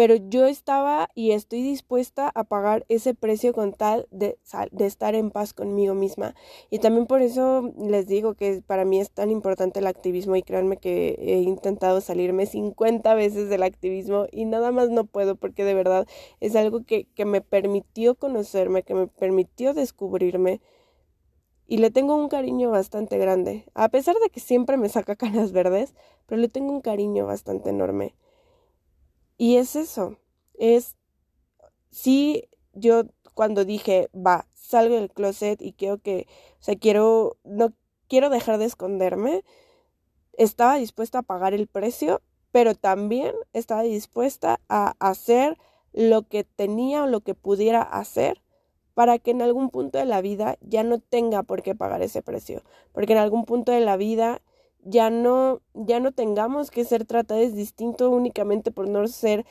pero yo estaba y estoy dispuesta a pagar ese precio con tal de, estar en paz conmigo misma. Y también por eso les digo que para mí es tan importante el activismo y créanme que he intentado salirme 50 veces del activismo y nada más no puedo porque de verdad es algo que, que me permitió conocerme, que me permitió descubrirme. Y le tengo un cariño bastante grande, a pesar de que siempre me saca canas verdes, pero le tengo un cariño bastante enorme. Y es eso, es, sí, yo cuando dije, va, salgo del closet y quiero que, o sea, quiero, no quiero dejar de esconderme, estaba dispuesta a pagar el precio, pero también estaba dispuesta a hacer lo que tenía o lo que pudiera hacer para que en algún punto de la vida ya no tenga por qué pagar ese precio, porque en algún punto de la vida ya no, ya no tengamos que ser tratados distinto únicamente por no ser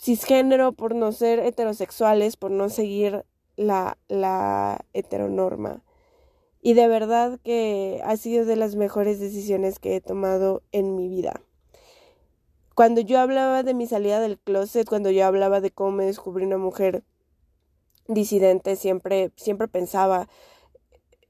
cisgénero, por no ser heterosexuales, por no seguir la, la heteronorma. Y de verdad que ha sido de las mejores decisiones que he tomado en mi vida. Cuando yo hablaba de mi salida del closet, cuando yo hablaba de cómo me descubrí una mujer disidente, siempre, siempre pensaba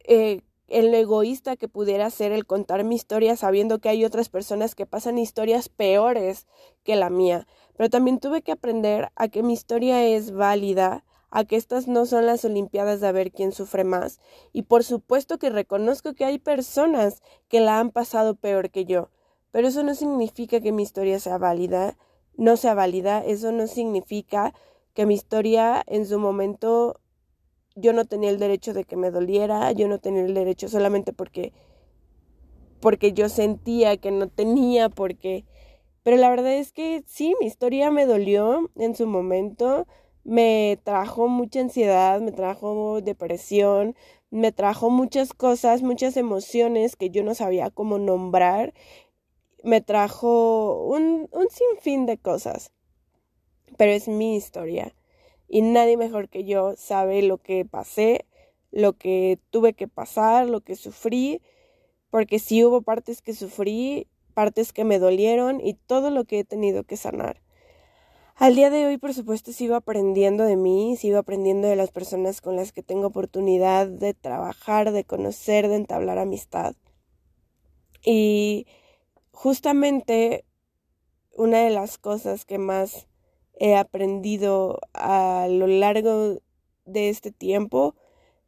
eh, el egoísta que pudiera ser el contar mi historia sabiendo que hay otras personas que pasan historias peores que la mía. Pero también tuve que aprender a que mi historia es válida, a que estas no son las Olimpiadas de ver quién sufre más. Y por supuesto que reconozco que hay personas que la han pasado peor que yo. Pero eso no significa que mi historia sea válida, no sea válida, eso no significa que mi historia en su momento yo no tenía el derecho de que me doliera, yo no tenía el derecho solamente porque porque yo sentía que no tenía porque pero la verdad es que sí, mi historia me dolió en su momento, me trajo mucha ansiedad, me trajo depresión, me trajo muchas cosas, muchas emociones que yo no sabía cómo nombrar, me trajo un, un sinfín de cosas. Pero es mi historia y nadie mejor que yo sabe lo que pasé, lo que tuve que pasar, lo que sufrí, porque sí hubo partes que sufrí, partes que me dolieron y todo lo que he tenido que sanar. Al día de hoy, por supuesto, sigo aprendiendo de mí, sigo aprendiendo de las personas con las que tengo oportunidad de trabajar, de conocer, de entablar amistad. Y justamente una de las cosas que más he aprendido a lo largo de este tiempo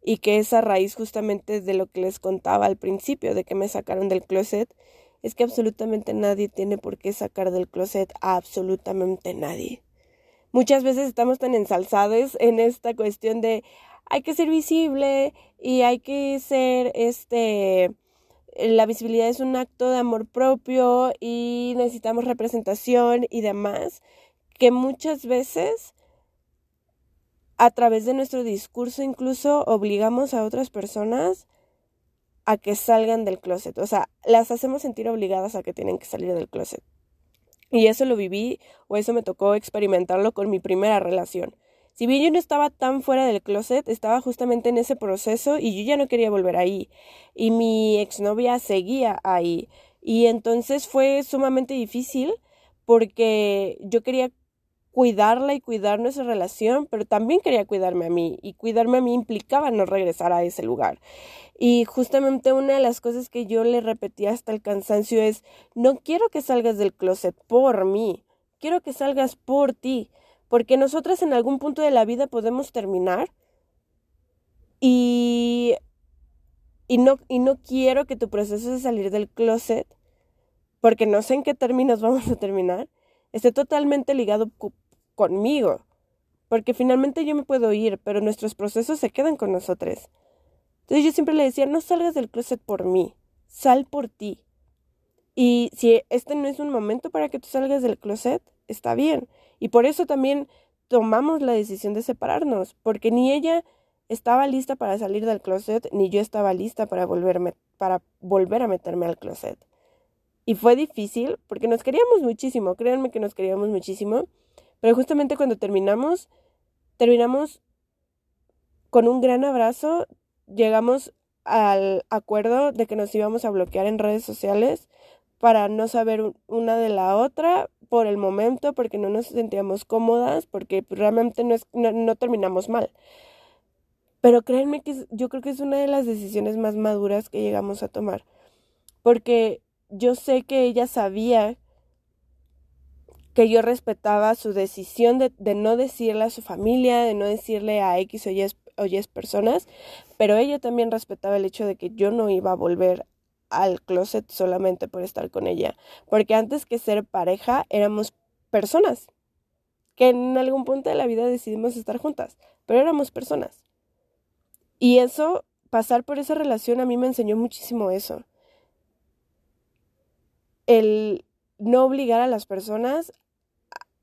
y que es a raíz justamente de lo que les contaba al principio, de que me sacaron del closet, es que absolutamente nadie tiene por qué sacar del closet a absolutamente nadie. Muchas veces estamos tan ensalzados en esta cuestión de hay que ser visible y hay que ser este la visibilidad es un acto de amor propio y necesitamos representación y demás que muchas veces a través de nuestro discurso incluso obligamos a otras personas a que salgan del closet. O sea, las hacemos sentir obligadas a que tienen que salir del closet. Y eso lo viví o eso me tocó experimentarlo con mi primera relación. Si bien yo no estaba tan fuera del closet, estaba justamente en ese proceso y yo ya no quería volver ahí. Y mi exnovia seguía ahí. Y entonces fue sumamente difícil porque yo quería cuidarla y cuidar nuestra relación, pero también quería cuidarme a mí y cuidarme a mí implicaba no regresar a ese lugar. Y justamente una de las cosas que yo le repetía hasta el cansancio es, no quiero que salgas del closet por mí, quiero que salgas por ti, porque nosotras en algún punto de la vida podemos terminar y, y, no, y no quiero que tu proceso de salir del closet, porque no sé en qué términos [laughs] vamos a terminar, esté totalmente ligado porque finalmente yo me puedo ir, pero nuestros procesos se quedan con nosotros. Entonces yo siempre le decía, no salgas del closet por mí, sal por ti. Y si este no es un momento para que tú salgas del closet, está bien. Y por eso también tomamos la decisión de separarnos, porque ni ella estaba lista para salir del closet, ni yo estaba lista para, volverme, para volver a meterme al closet. Y fue difícil porque nos queríamos muchísimo, créanme que nos queríamos muchísimo, pero justamente cuando terminamos, terminamos con un gran abrazo, llegamos al acuerdo de que nos íbamos a bloquear en redes sociales para no saber una de la otra por el momento, porque no nos sentíamos cómodas, porque realmente no, no, terminamos mal. Pero créanme que yo creo que es una de las decisiones más maduras que llegamos a tomar, porque yo sé que ella sabía que yo respetaba su decisión de, no decirle a su familia, de no decirle a X o Y, o personas, pero ella también respetaba el hecho de que yo no iba a volver al closet solamente por estar con ella, porque antes que ser pareja éramos personas que en algún punto de la vida decidimos estar juntas, pero éramos personas. Y eso, pasar por esa relación a mí me enseñó muchísimo eso. El no obligar a las personas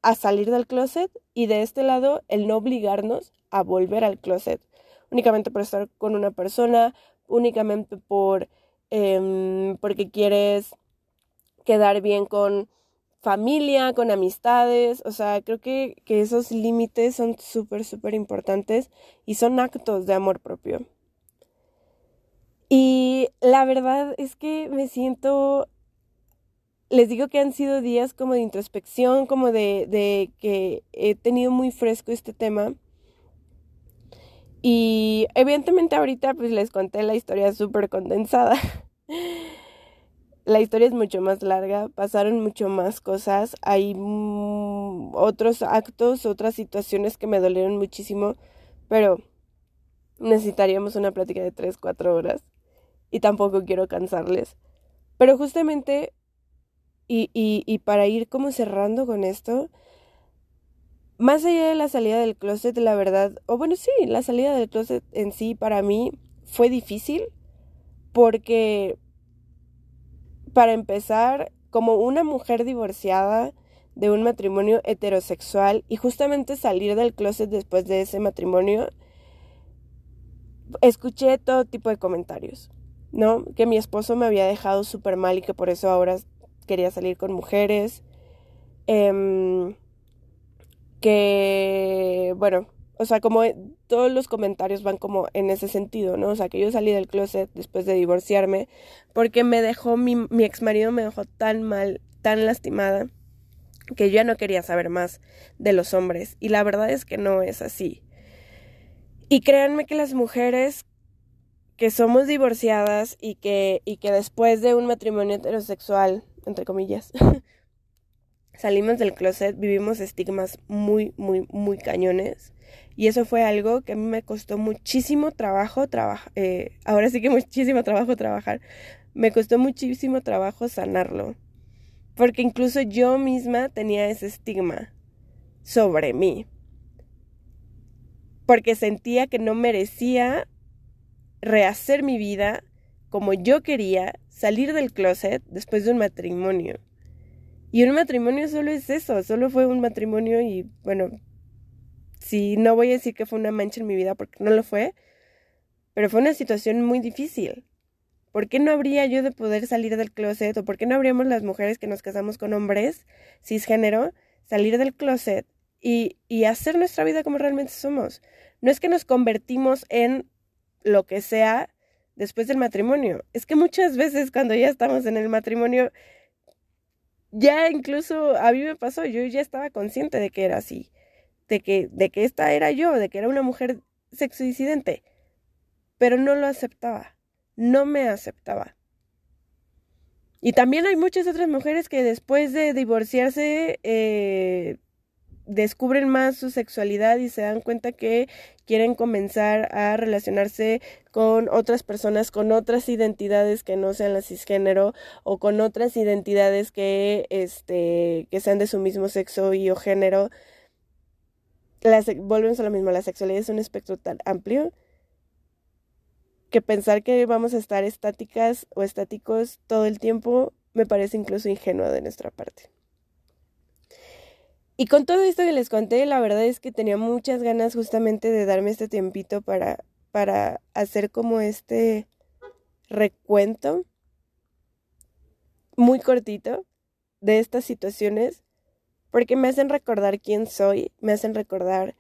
a salir del closet y de este lado el no obligarnos a volver al closet únicamente por estar con una persona, únicamente por em, porque quieres quedar bien con familia, con amistades, o sea, creo que, que esos límites son súper, súper importantes y son actos de amor propio. Y la verdad es que me siento les digo que han sido días como de introspección, como de, que he tenido muy fresco este tema. Y evidentemente ahorita pues les conté la historia súper condensada. [laughs] la historia es mucho más larga, pasaron mucho más cosas, hay otros actos, otras situaciones que me dolieron muchísimo, pero necesitaríamos una plática de 3, 4 horas y tampoco quiero cansarles. Pero justamente y, y, y para ir como cerrando con esto, más allá de la salida del closet, la verdad, o bueno, sí, la salida del closet en sí para mí fue difícil porque, para empezar, como una mujer divorciada de un matrimonio heterosexual y justamente salir del closet después de ese matrimonio, escuché todo tipo de comentarios, ¿no? Que mi esposo me había dejado súper mal y que por eso ahora quería salir con mujeres. Em, que, bueno, o sea, como todos los comentarios van como en ese sentido, ¿no? O sea, que yo salí del closet después de divorciarme porque me dejó, mi, mi ex marido me dejó tan mal, tan lastimada, que yo ya no quería saber más de los hombres. Y la verdad es que no es así. Y créanme que las mujeres que somos divorciadas y que, y que después de un matrimonio heterosexual entre comillas, [laughs] salimos del closet, vivimos estigmas muy, muy, muy cañones. Y eso fue algo que a mí me costó muchísimo trabajo trabajar, eh, ahora sí que [laughs] muchísimo trabajo trabajar, me costó muchísimo trabajo sanarlo. Porque incluso yo misma tenía ese estigma sobre mí. Porque sentía que no merecía rehacer mi vida como yo quería salir del closet después de un matrimonio. Y un matrimonio solo es eso, solo fue un matrimonio y bueno, si no voy a decir que fue una mancha en mi vida porque no lo fue, pero fue una situación muy difícil. ¿Por qué no habría yo de poder salir del closet o por qué no habríamos las mujeres que nos casamos con hombres cisgénero salir del closet y, y hacer nuestra vida como realmente somos? No es que nos convertimos en lo que sea después del matrimonio. Es que muchas veces cuando ya estamos en el matrimonio, ya incluso a mí me pasó, yo ya estaba consciente de que era así, de que, de que esta era yo, de que era una mujer sexodisidente, pero no lo aceptaba, no me aceptaba. Y también hay muchas otras mujeres que después de divorciarse eh, descubren más su sexualidad y se dan cuenta que quieren comenzar a relacionarse con otras personas, con otras identidades que no sean la cisgénero o con otras identidades que, este, que sean de su mismo sexo y o género. volvemos a lo mismo, la sexualidad es un espectro tan amplio que pensar que vamos a estar estáticas o estáticos todo el tiempo me parece incluso ingenuo de nuestra parte. Y con todo esto que les conté, la verdad es que tenía muchas ganas justamente de darme este tiempito para, para hacer como este recuento muy cortito de estas situaciones, porque me hacen recordar quién soy, me hacen recordar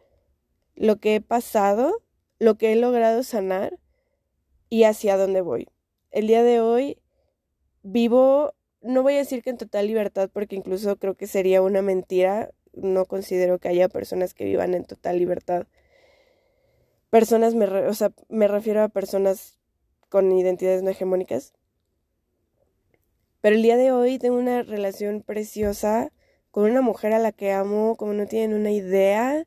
lo que he pasado, lo que he logrado sanar y hacia dónde voy. El día de hoy vivo, no voy a decir que en total libertad, porque incluso creo que sería una mentira. No considero que haya personas que vivan en total libertad. Personas, me o sea, me refiero a personas con identidades no hegemónicas. Pero el día de hoy tengo una relación preciosa con una mujer a la que amo, como no tienen una idea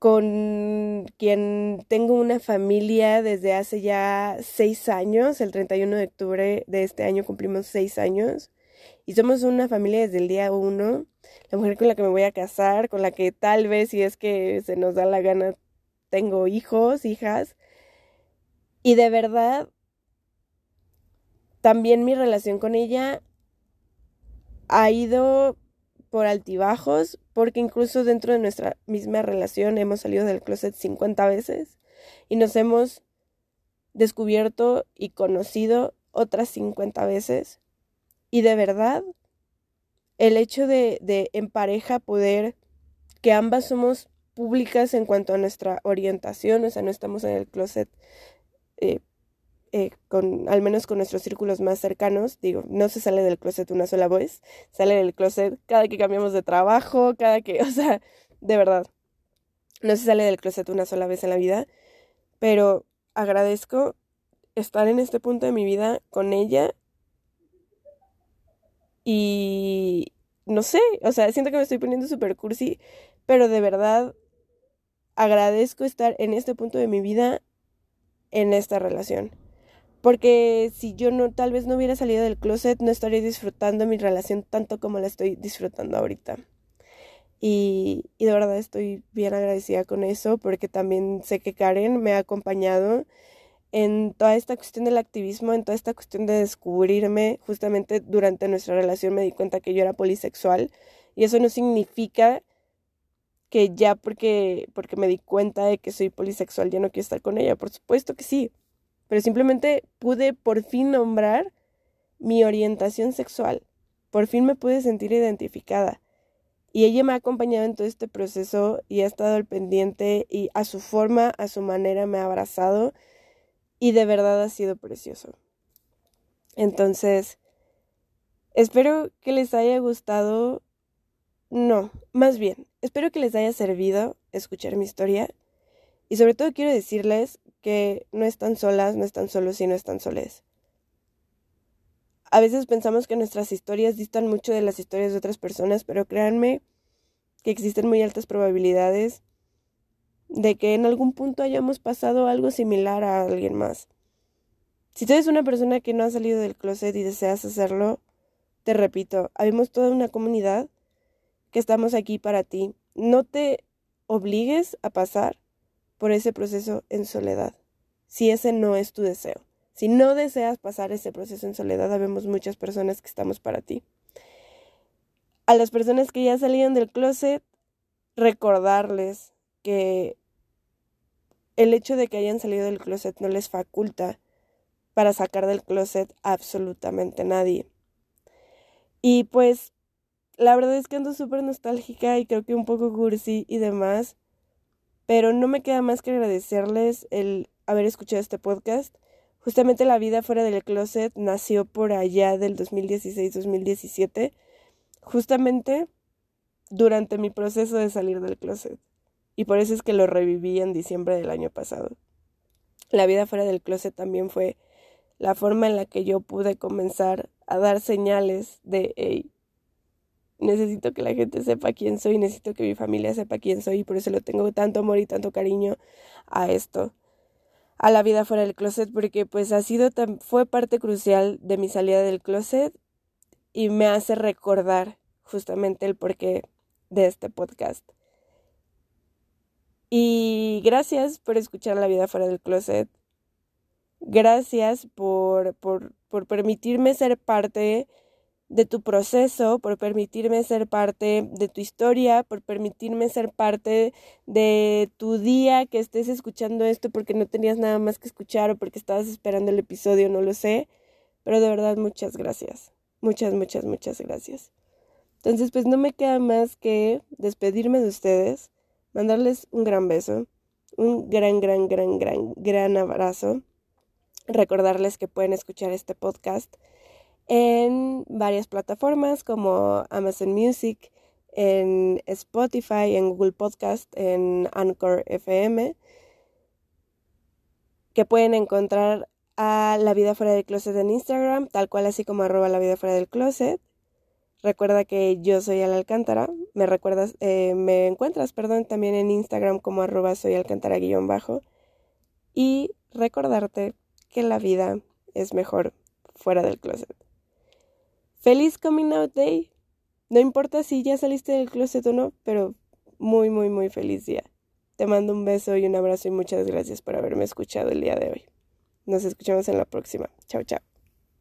con quien tengo una familia desde hace ya seis años. El 31 de octubre de este año cumplimos seis años. Y somos una familia desde el día uno. La mujer con la que me voy a casar, con la que tal vez, si es que se nos da la gana, tengo hijos, hijas. Y de verdad, también mi relación con ella ha ido por altibajos, porque incluso dentro de nuestra misma relación hemos salido del closet 50 veces y nos hemos descubierto y conocido otras 50 veces. Y de verdad, el hecho de, de en pareja poder que ambas somos públicas en cuanto a nuestra orientación, o sea, no estamos en el closet eh, eh, con, al menos con nuestros círculos más cercanos, digo, no se sale del closet una sola vez, sale del closet cada que cambiamos de trabajo, cada que, [laughs] o sea, de verdad, no se sale del closet una sola vez en la vida, pero agradezco estar en este punto de mi vida con ella y no sé, o sea, siento que me estoy poniendo super cursi, pero de verdad agradezco estar en este punto de mi vida en esta relación. Porque si yo no, tal vez no hubiera salido del closet, no estaría disfrutando mi relación tanto como la estoy disfrutando ahorita. Y, y de verdad estoy bien agradecida con eso, porque también sé que Karen me ha acompañado en toda esta cuestión del activismo, en toda esta cuestión de descubrirme. Justamente durante nuestra relación me di cuenta que yo era polisexual y eso no significa que ya porque, porque me di cuenta de que soy polisexual ya no quiero estar con ella. Por supuesto que sí pero simplemente pude por fin nombrar mi orientación sexual. Por fin me pude sentir identificada. Y ella me ha acompañado en todo este proceso y ha estado al pendiente y a su forma, a su manera me ha abrazado y de verdad ha sido precioso. Entonces, espero que les haya gustado, no, más bien, espero que les haya servido escuchar mi historia y sobre todo quiero decirles que no están solas, no están solos y no están soles. A veces pensamos que nuestras historias distan mucho de las historias de otras personas, pero créanme que existen muy altas probabilidades de que en algún punto hayamos pasado algo similar a alguien más. Si tú eres una persona que no ha salido del closet y deseas hacerlo, te repito, habemos toda una comunidad que estamos aquí para ti. No te obligues a pasar por ese proceso en soledad, si ese no es tu deseo. Si no deseas pasar ese proceso en soledad, habemos muchas personas que estamos para ti. A las personas que ya salieron del closet, recordarles que el hecho de que hayan salido del closet no les faculta para sacar del closet absolutamente nadie. Y pues la verdad es que ando súper nostálgica y creo que un poco cursi y demás. Pero no me queda más que agradecerles el haber escuchado este podcast. Justamente la vida fuera del closet nació por allá del 2016-2017, justamente durante mi proceso de salir del closet. Y por eso es que lo reviví en diciembre del año pasado. La vida fuera del closet también fue la forma en la que yo pude comenzar a dar señales de, hey, necesito que la gente sepa quién soy, necesito que mi familia sepa quién soy y por eso lo tengo tanto amor y tanto cariño a esto, a la vida fuera del closet, porque pues ha sido, fue parte crucial de mi salida del closet y me hace recordar justamente el porqué de este podcast. Y gracias por escuchar la vida fuera del closet. Gracias por, por, por permitirme ser parte de tu proceso, por permitirme ser parte de tu historia, por permitirme ser parte de tu día que estés escuchando esto porque no tenías nada más que escuchar o porque estabas esperando el episodio, no lo sé. Pero de verdad, muchas gracias. Muchas, muchas, muchas gracias. Entonces, pues no me queda más que despedirme de ustedes, mandarles un gran beso, un gran, gran, gran, gran, gran abrazo. Recordarles que pueden escuchar este podcast en varias plataformas como Amazon Music, en Spotify, en Google Podcast, en Anchor FM, que pueden encontrar a La Vida Fuera del Closet en Instagram, tal cual así como arroba La Vida Fuera del Closet. Recuerda que yo soy Al Alcántara. Me recuerdas, eh, me encuentras, perdón, también en Instagram como arroba soy Alcántara guion bajo. Y recordarte que la vida es mejor fuera del closet. Feliz coming out day. No importa si ya saliste del closet o no, pero muy, muy, muy feliz día. Te mando un beso y un abrazo y muchas gracias por haberme escuchado el día de hoy. Nos escuchamos en la próxima. Chao, chao.